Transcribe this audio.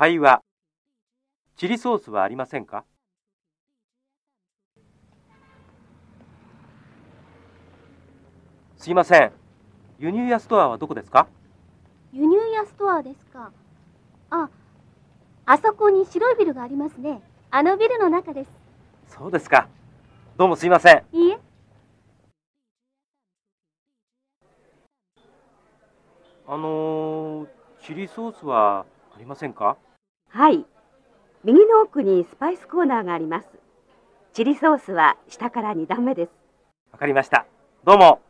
会話チリソースはありませんか？すいません輸入屋ストアはどこですか？輸入屋ストアですか。あ、あそこに白いビルがありますね。あのビルの中です。そうですかどうもすいませんいいえ。あのー、チリソースはありませんか？はい。右の奥にスパイスコーナーがあります。チリソースは下から2段目です。わかりましたどうも